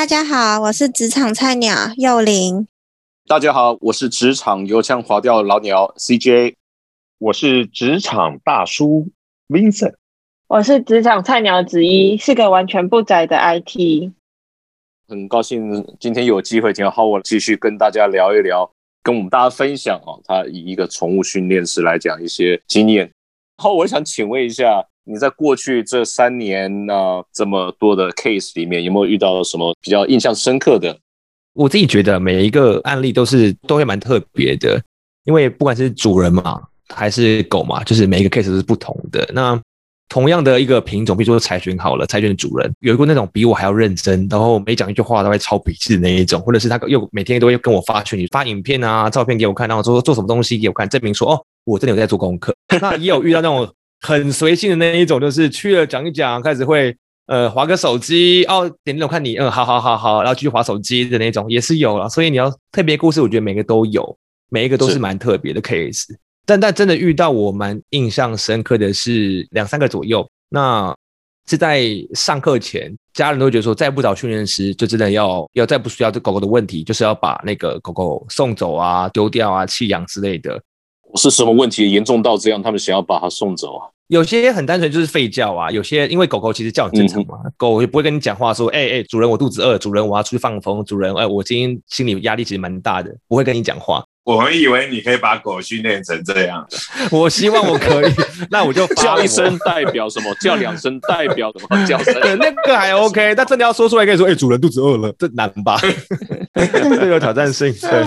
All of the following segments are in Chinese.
大家好，我是职场菜鸟幼玲。大家好，我是职场油腔滑调老鸟 CJ。我是职场大叔 Vincent。我是职场菜鸟子一，是个完全不宅的 IT。很高兴今天有机会请到我继续跟大家聊一聊，跟我们大家分享啊，他以一个宠物训练师来讲一些经验。好，我想请问一下，你在过去这三年呢这么多的 case 里面，有没有遇到什么比较印象深刻的？我自己觉得每一个案例都是都会蛮特别的，因为不管是主人嘛还是狗嘛，就是每一个 case 都是不同的。那同样的一个品种，比如说柴犬好了，柴犬的主人有一个那种比我还要认真，然后每讲一句话都会抄笔记的那一种，或者是他又每天都会跟我发讯息、发影片啊、照片给我看，然后说做什么东西给我看，证明说哦。我真的有在做功课，那也有遇到那种很随性的那一种，就是去了讲一讲，开始会呃划个手机哦，点那种看你嗯，好好好好，然后继续划手机的那种也是有了。所以你要特别故事，我觉得每个都有，每一个都是蛮特别的 case。但但真的遇到我蛮印象深刻的是两三个左右，那是在上课前，家人都觉得说再不找训练师，就真的要 要再不需要这狗狗的问题，就是要把那个狗狗送走啊、丢掉啊、弃养之类的。是什么问题严重到这样？他们想要把它送走啊？有些很单纯就是吠叫啊，有些因为狗狗其实叫很正常嘛，狗也不会跟你讲话说，哎哎，主人我肚子饿，主人我要出去放风，主人哎我今天心里压力其实蛮大的，不会跟你讲话。我们以为你可以把狗训练成这样，我希望我可以，那我就叫一声代表什么，叫两声代表什么 叫声，那个还 OK，但真的要说出来，可以说，哎，主人肚子饿了，这难吧？这有挑战性，对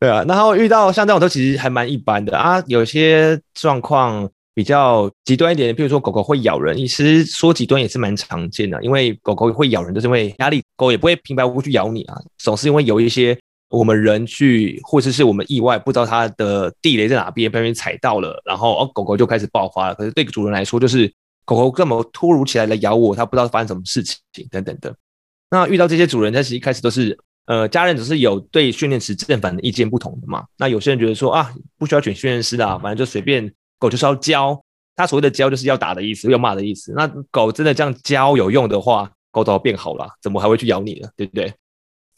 对啊。然后遇到像这种都其实还蛮一般的啊，有些状况比较极端一点，比如说狗狗会咬人，其实说极端也是蛮常见的，因为狗狗会咬人，就是因为压力，狗也不会平白无故去咬你啊，总是因为有一些。我们人去，或者是我们意外不知道它的地雷在哪边，被人踩到了，然后哦，狗狗就开始爆发了。可是对主人来说，就是狗狗这么突如其来的咬我，它不知道发生什么事情等等的。那遇到这些主人，他其实一开始都是呃，家人只是有对训练师正反的意见不同的嘛。那有些人觉得说啊，不需要选训练师的，反正就随便狗就是要教。他所谓的教就是要打的意思，要骂的意思。那狗真的这样教有用的话，狗都变好了，怎么还会去咬你呢？对不对？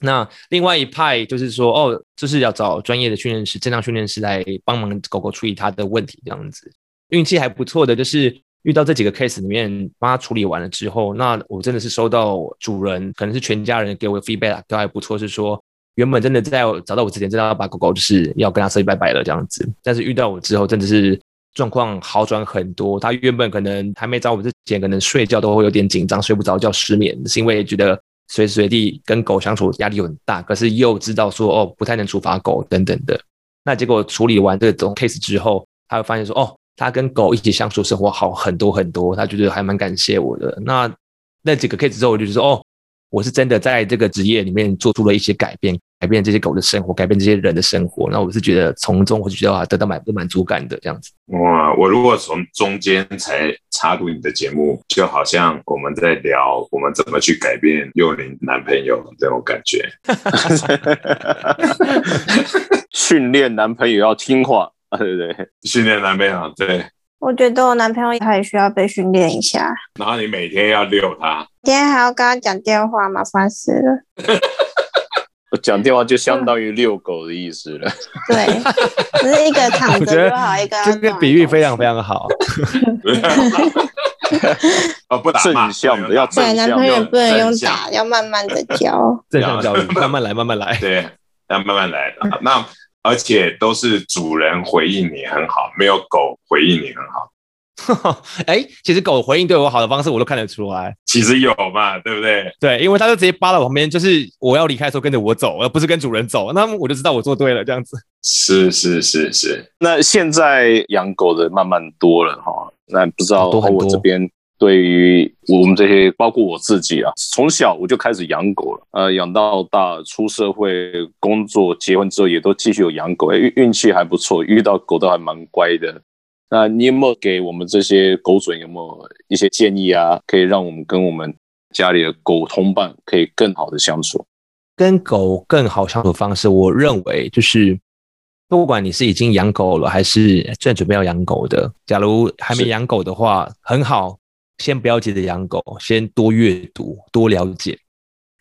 那另外一派就是说，哦，就是要找专业的训练师、正当训练师来帮忙狗狗处理它的问题，这样子。运气还不错的，就是遇到这几个 case 里面，帮他处理完了之后，那我真的是收到主人，可能是全家人给我的 feedback 都还不错，是说原本真的在找到我之前，真的要把狗狗就是要跟他说拜拜了这样子。但是遇到我之后，真的是状况好转很多。他原本可能还没找我之前，可能睡觉都会有点紧张，睡不着觉、失眠，是因为觉得。随时随地跟狗相处压力很大，可是又知道说哦不太能处罚狗等等的，那结果处理完这种 case 之后，他会发现说哦他跟狗一起相处生活好很多很多，他觉得还蛮感谢我的。那那几个 case 之后，我就说哦我是真的在这个职业里面做出了一些改变。改变这些狗的生活，改变这些人的生活，那我是觉得从中我就觉得啊，得到满满足感的这样子。哇，我如果从中间才插入你的节目，就好像我们在聊我们怎么去改变幼龄男朋友这种感觉。训练男朋友要听话啊，对不对？训练男朋友，对。我觉得我男朋友他也需要被训练一下。然后你每天要遛他，今天还要跟他讲电话吗？烦死了。讲电话就相当于遛狗的意思了。对，只是一个躺着就好，一个这个比喻非常非常好。哦，不打正向的要对男朋友不能用打，要慢慢的教。正向教育，慢慢来，慢慢来。对，要慢慢来。那而且都是主人回应你很好，没有狗回应你很好。哎，其实狗回应对我好的方式，我都看得出来。其实有嘛，对不对？对，因为它就直接扒到我旁边，就是我要离开的时候跟着我走，而不是跟主人走。那我就知道我做对了，这样子。是是是是。那现在养狗的慢慢多了哈。那不知道我这边对于我们这些，包括我自己啊，从小我就开始养狗了，呃，养到大，出社会工作，结婚之后也都继续有养狗。运运气还不错，遇到狗都还蛮乖的。那你有没有给我们这些狗主有没有一些建议啊？可以让我们跟我们家里的狗同伴可以更好的相处，跟狗更好相处方式，我认为就是不管你是已经养狗了，还是正准备要养狗的，假如还没养狗的话，很好，先不要急着养狗，先多阅读、多了解。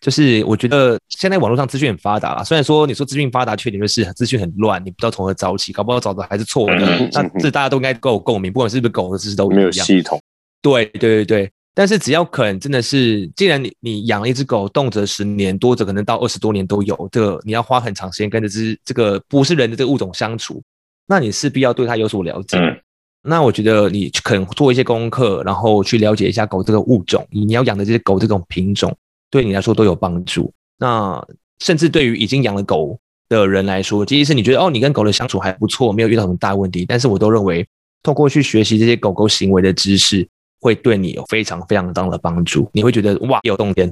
就是我觉得现在网络上资讯很发达，虽然说你说资讯发达，缺点就是资讯很乱，你不知道从何找起，搞不好找的还是错的。那这大家都应该够共鸣，不管是不是狗的知识都没有系统。对对对对，但是只要肯真的是，既然你你养了一只狗，动辄十年，多则可能到二十多年都有，这个你要花很长时间跟这只这个不是人的这个物种相处，那你势必要对它有所了解。那我觉得你肯做一些功课，然后去了解一下狗这个物种，你要养的这些狗这种品种。对你来说都有帮助。那甚至对于已经养了狗的人来说，即使是你觉得哦，你跟狗的相处还不错，没有遇到什么大问题，但是我都认为，通过去学习这些狗狗行为的知识，会对你有非常非常大的帮助。你会觉得哇，有洞天。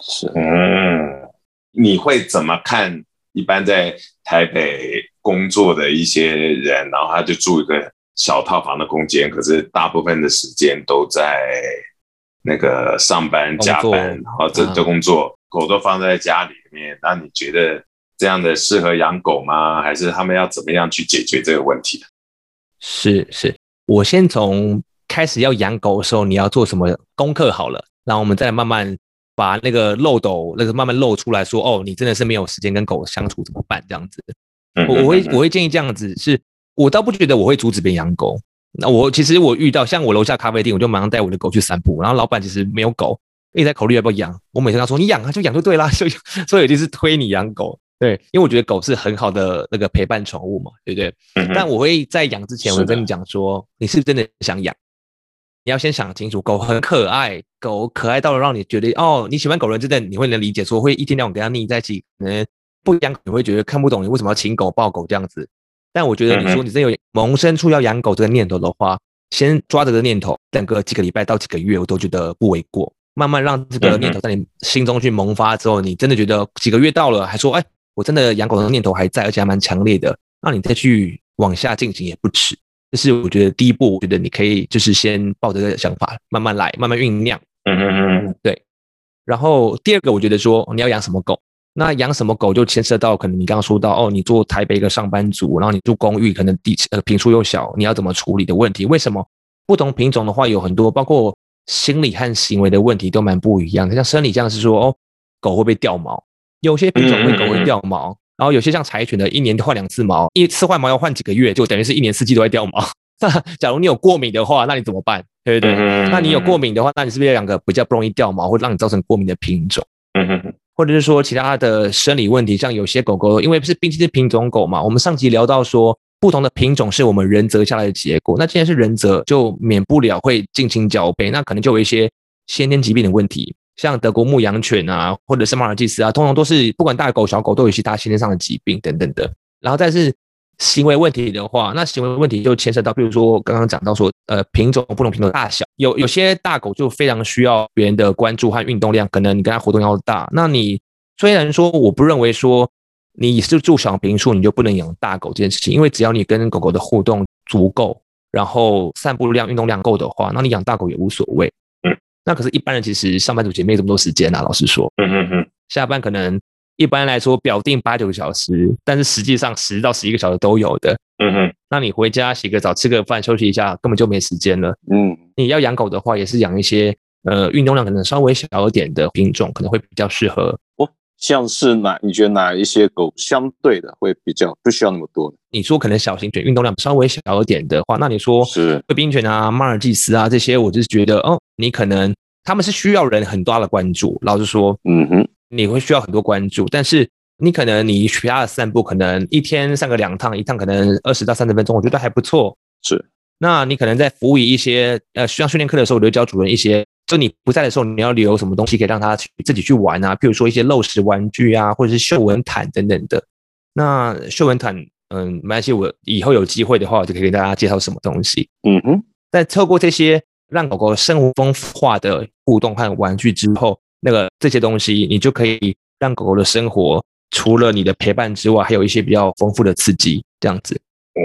是，嗯，你会怎么看？一般在台北工作的一些人，然后他就住一个小套房的空间，可是大部分的时间都在。那个上班加班，然后这这工作，狗都放在家里面。那你觉得这样的适合养狗吗？还是他们要怎么样去解决这个问题？是是，我先从开始要养狗的时候，你要做什么功课好了，然后我们再慢慢把那个漏斗那个慢慢漏出来说，哦，你真的是没有时间跟狗相处怎么办？这样子，我我会我会建议这样子，是我倒不觉得我会阻止别人养狗。那我其实我遇到像我楼下咖啡店，我就马上带我的狗去散步。然后老板其实没有狗，一直在考虑要不要养。我每次跟他说：“你养啊，就养就对啦。”就所以就是推你养狗，对，因为我觉得狗是很好的那个陪伴宠物嘛，对不对？但我会在养之前，我跟你讲说，你是真的想养，你要先想清楚。狗很可爱，狗可爱到了让你觉得哦，你喜欢狗人真的你会能理解，说会一天到晚跟它腻在一起，可能不养你会觉得看不懂你为什么要请狗抱狗这样子。但我觉得，你说你真有萌生出要养狗这个念头的话，先抓着这个念头，等个几个礼拜到几个月，我都觉得不为过。慢慢让这个念头在你心中去萌发之后，你真的觉得几个月到了，还说，哎，我真的养狗的念头还在，而且还蛮强烈的，那你再去往下进行也不迟。这是我觉得第一步，我觉得你可以就是先抱着这个想法，慢慢来，慢慢酝酿。嗯嗯嗯，对。然后第二个，我觉得说你要养什么狗。那养什么狗就牵涉到可能你刚刚说到哦，你做台北一个上班族，然后你住公寓，可能地呃平数又小，你要怎么处理的问题？为什么不同品种的话有很多，包括心理和行为的问题都蛮不一样的。像生理这样是说哦，狗会不会掉毛？有些品种会狗会掉毛，然后有些像柴犬的，一年换两次毛，一次换毛要换几个月，就等于是一年四季都在掉毛。那假如你有过敏的话，那你怎么办？对不对？那你有过敏的话，那你是不是两个比较不容易掉毛，会让你造成过敏的品种？嗯哼。或者是说其他的生理问题，像有些狗狗，因为是毕竟是品种狗嘛，我们上集聊到说，不同的品种是我们人择下来的结果。那既然是人择，就免不了会近亲交配，那可能就有一些先天疾病的问题，像德国牧羊犬啊，或者是马尔济斯啊，通常都是不管大狗小狗都有其他先天上的疾病等等的。然后再是。行为问题的话，那行为问题就牵涉到，比如说刚刚讲到说，呃，品种不同品种的大小，有有些大狗就非常需要别人的关注和运动量，可能你跟它活动要大。那你虽然说我不认为说你是住小平数你就不能养大狗这件事情，因为只要你跟狗狗的互动足够，然后散步量、运动量够的话，那你养大狗也无所谓。嗯，那可是一般人其实上班族其实没这么多时间啊，老实说。嗯嗯嗯，下班可能。一般来说，表定八九个小时，但是实际上十到十一个小时都有的。嗯哼，那你回家洗个澡、吃个饭、休息一下，根本就没时间了。嗯，你要养狗的话，也是养一些呃运动量可能稍微小一点的品种，可能会比较适合。哦，像是哪？你觉得哪一些狗相对的会比较不需要那么多？你说可能小型犬运动量稍微小一点的话，那你说是贵宾犬啊、马尔济斯啊这些，我就是觉得哦，你可能他们是需要人很大的关注。老实说，嗯哼。你会需要很多关注，但是你可能你其他的散步，可能一天上个两趟，一趟可能二十到三十分钟，我觉得还不错。是，那你可能在服务于一些呃需要训练课的时候，我就教主人一些，就你不在的时候，你要留什么东西可以让他去自己去玩啊？譬如说一些漏食玩具啊，或者是嗅闻毯等等的。那嗅闻毯，嗯，没关系，我以后有机会的话，我就可以给大家介绍什么东西。嗯哼，在透过这些让狗狗生活丰富化的互动和玩具之后。那个这些东西，你就可以让狗狗的生活除了你的陪伴之外，还有一些比较丰富的刺激，这样子。哦。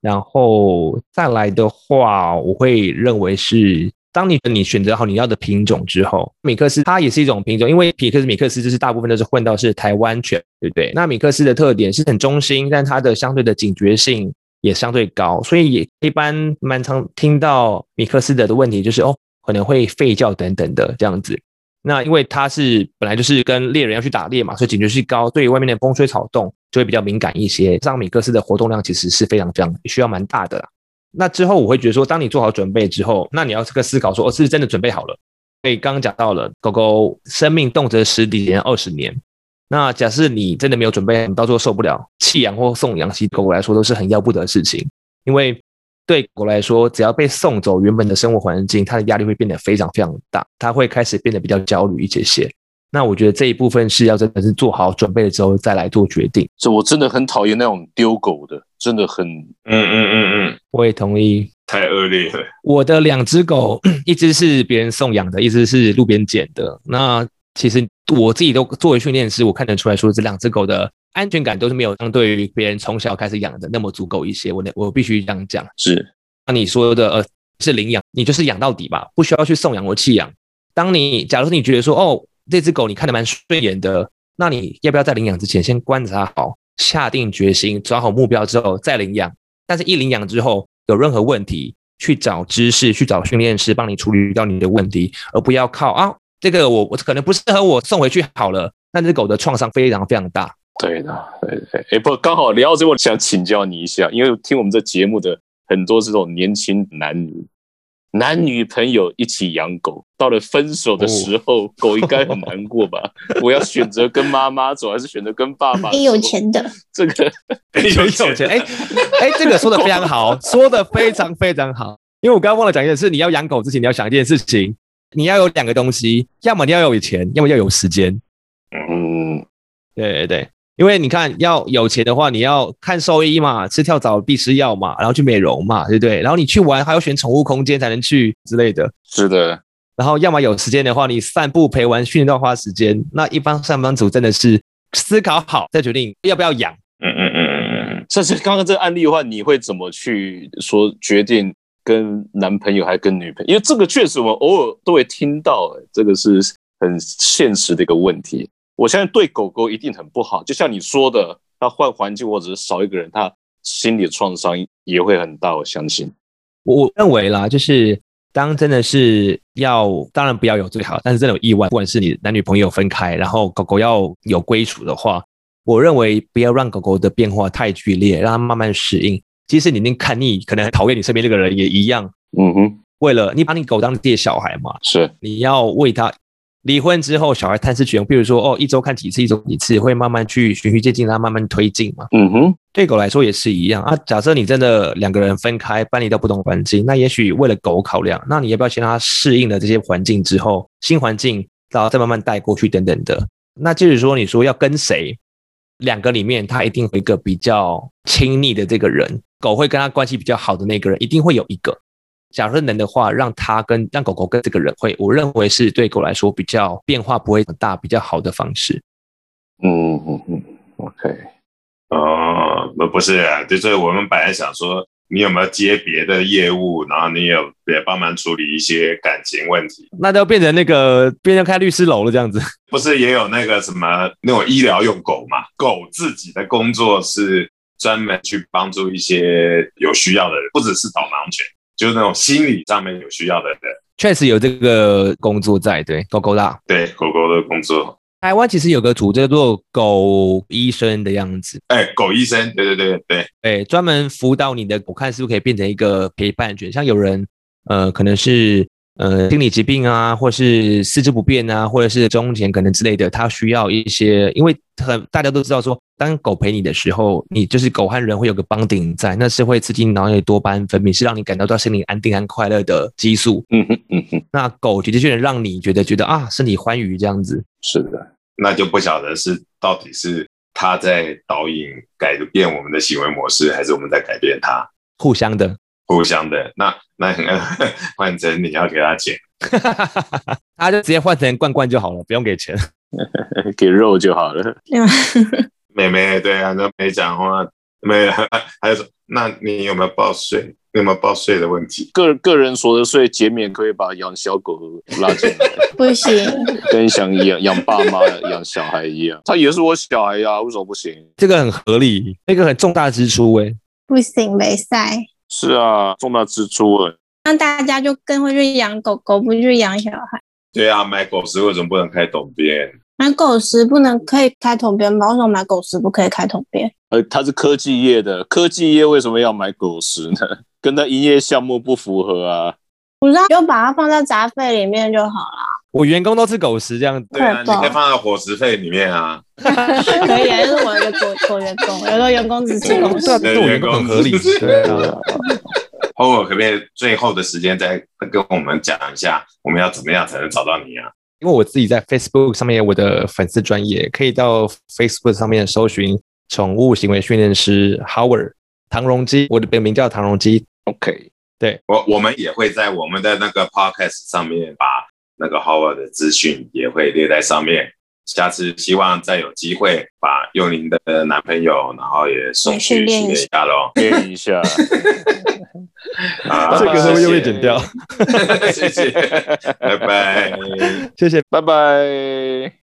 然后再来的话，我会认为是，当你你选择好你要的品种之后，米克斯它也是一种品种，因为米克斯米克斯就是大部分都是混到是台湾犬，对不对？那米克斯的特点是很忠心，但它的相对的警觉性也相对高，所以一般蛮常听到米克斯的的问题就是哦，可能会吠叫等等的这样子。那因为它是本来就是跟猎人要去打猎嘛，所以警觉性高，对于外面的风吹草动就会比较敏感一些。像米克斯的活动量其实是非常非常需要蛮大的啦。那之后我会觉得说，当你做好准备之后，那你要这个思考说，我是真的准备好了。所以刚刚讲到了，狗狗生命动辄十几年、二十年。那假设你真的没有准备，你到时候受不了弃养或送养，其实狗狗来说都是很要不得的事情。因为对狗来说，只要被送走原本的生活环境，它的压力会变得非常非常大，它会开始变得比较焦虑一些些。那我觉得这一部分是要真的是做好准备了之后再来做决定。这我真的很讨厌那种丢狗的，真的很，嗯嗯嗯嗯，我也同意，太恶劣了。我的两只狗，一只是别人送养的，一只是路边捡的。那其实我自己都作为训练师，我看得出来说，这两只狗的安全感都是没有相对于别人从小开始养的那么足够一些。我我必须这样讲。是，那你说的呃是领养，你就是养到底吧，不需要去送养或弃养。当你假如说你觉得说哦。这只狗你看得蛮顺眼的，那你要不要在领养之前先观察好，下定决心，抓好目标之后再领养？但是，一领养之后有任何问题，去找知识，去找训练师帮你处理掉你的问题，而不要靠啊，这个我我可能不适合我送回去好了。那只狗的创伤非常非常大。对的，对对。哎，不，刚好聊到这，我想请教你一下，因为听我们这节目的很多这种年轻男女。男女朋友一起养狗，到了分手的时候，狗应该很难过吧？我要选择跟妈妈走，还是选择跟爸爸？你有钱的，这个 有钱。哎哎，这个说的非常好，说的非常非常好。因为我刚刚忘了讲一件事，你要养狗之前，你要想一件事情，你要有两个东西，要么你要有钱，要么要有时间。嗯，对对对。因为你看，要有钱的话，你要看兽医嘛，吃跳蚤必吃药嘛，然后去美容嘛，对不对？然后你去玩还要选宠物空间才能去之类的。是的。然后要么有时间的话，你散步陪玩训练都要花时间。那一般上班族真的是思考好再决定要不要养。嗯嗯嗯嗯嗯。这是刚刚这个案例的话，你会怎么去说决定跟男朋友还跟女朋友？因为这个确实我们偶尔都会听到，这个是很现实的一个问题。我相信对狗狗一定很不好，就像你说的，它换环境或者是少一个人，它心理创伤也会很大。我相信，我认为啦，就是当真的是要，当然不要有最好，但是真的有意外，不管是你男女朋友分开，然后狗狗要有归属的话，我认为不要让狗狗的变化太剧烈，让它慢慢适应。即使你已经看腻，可能讨厌你身边这个人也一样。嗯哼，为了你把你狗当自己的小孩嘛，是你要为他。离婚之后，小孩探视权，比如说哦，一周看几次，一周几次，会慢慢去循序渐进，让它慢慢推进嘛。嗯哼，对狗来说也是一样啊。假设你真的两个人分开，搬离到不同环境，那也许为了狗考量，那你要不要先让它适应了这些环境之后，新环境，然后再慢慢带过去等等的。那就是说，你说要跟谁，两个里面，他一定有一个比较亲密的这个人，狗会跟他关系比较好的那个人，一定会有一个。假如能的话，让他跟让狗狗跟这个人会，我认为是对狗来说比较变化不会很大、比较好的方式。嗯嗯嗯，OK。哦，不不是啊，就是我们本来想说，你有没有接别的业务，然后你有也帮忙处理一些感情问题，那就变成那个变成开律师楼了这样子。不是也有那个什么那种医疗用狗嘛？狗自己的工作是专门去帮助一些有需要的人，不只是导盲犬。就是那种心理上面有需要的人，确实有这个工作在，对狗狗啦，对狗狗的工作。台湾其实有个组叫做狗医生的样子，哎，狗医生，对对对对，哎，专门辅导你的我，看是不是可以变成一个陪伴犬，像有人，呃，可能是。呃，心理疾病啊，或是四肢不便啊，或者是中年可能之类的，他需要一些，因为很大家都知道说，当狗陪你的时候，你就是狗和人会有个绑定在，那是会刺激脑内多巴胺分泌，是让你感到到心里安定和快乐的激素。嗯哼嗯哼，那狗的确能让你觉得觉得啊，身体欢愉这样子。是的，那就不晓得是到底是它在导引改变我们的行为模式，还是我们在改变它？互相的。互相的，那那 换成你要给他钱，他就直接换成罐罐就好了，不用给钱，给肉就好了。妹妹，对啊，都没讲话，没有，还有说，那你有没有报税？有没有报税的问题？个个人所得税减免可以把养小狗拉进来，不行，跟想养养爸妈养小孩一样，他也是我小孩呀，为什么不行？这个很合理，那个很重大支出哎，不行，没赛。是啊，重大支出了，那大家就更会去养狗狗，不去养小孩。对啊，买狗食为什么不能开桶边？买狗食不能可以开桶边吗？为什么买狗食不可以开桶边？呃，它是科技业的，科技业为什么要买狗食呢？跟它营业项目不符合啊。不知道，就把它放在杂费里面就好了。我员工都吃狗食，这样对啊，你可以放在伙食费里面啊。可以啊，就是我一个做做员工，有个员工只吃狗食，员工很合理。对啊。后我可不可以最后的时间再跟我们讲一下，我们要怎么样才能找到你啊？因为我自己在 Facebook 上面有我的粉丝专业，可以到 Facebook 上面搜寻宠物行为训练师 Howard 唐荣基，我的本名叫唐荣基。OK，对我我们也会在我们的那个 Podcast 上面把那个 Howard 的资讯也会列在上面。下次希望再有机会把用您的男朋友，然后也送去训练一下喽，练一下。这个会不会又被剪掉？谢谢，拜拜，谢谢，拜拜。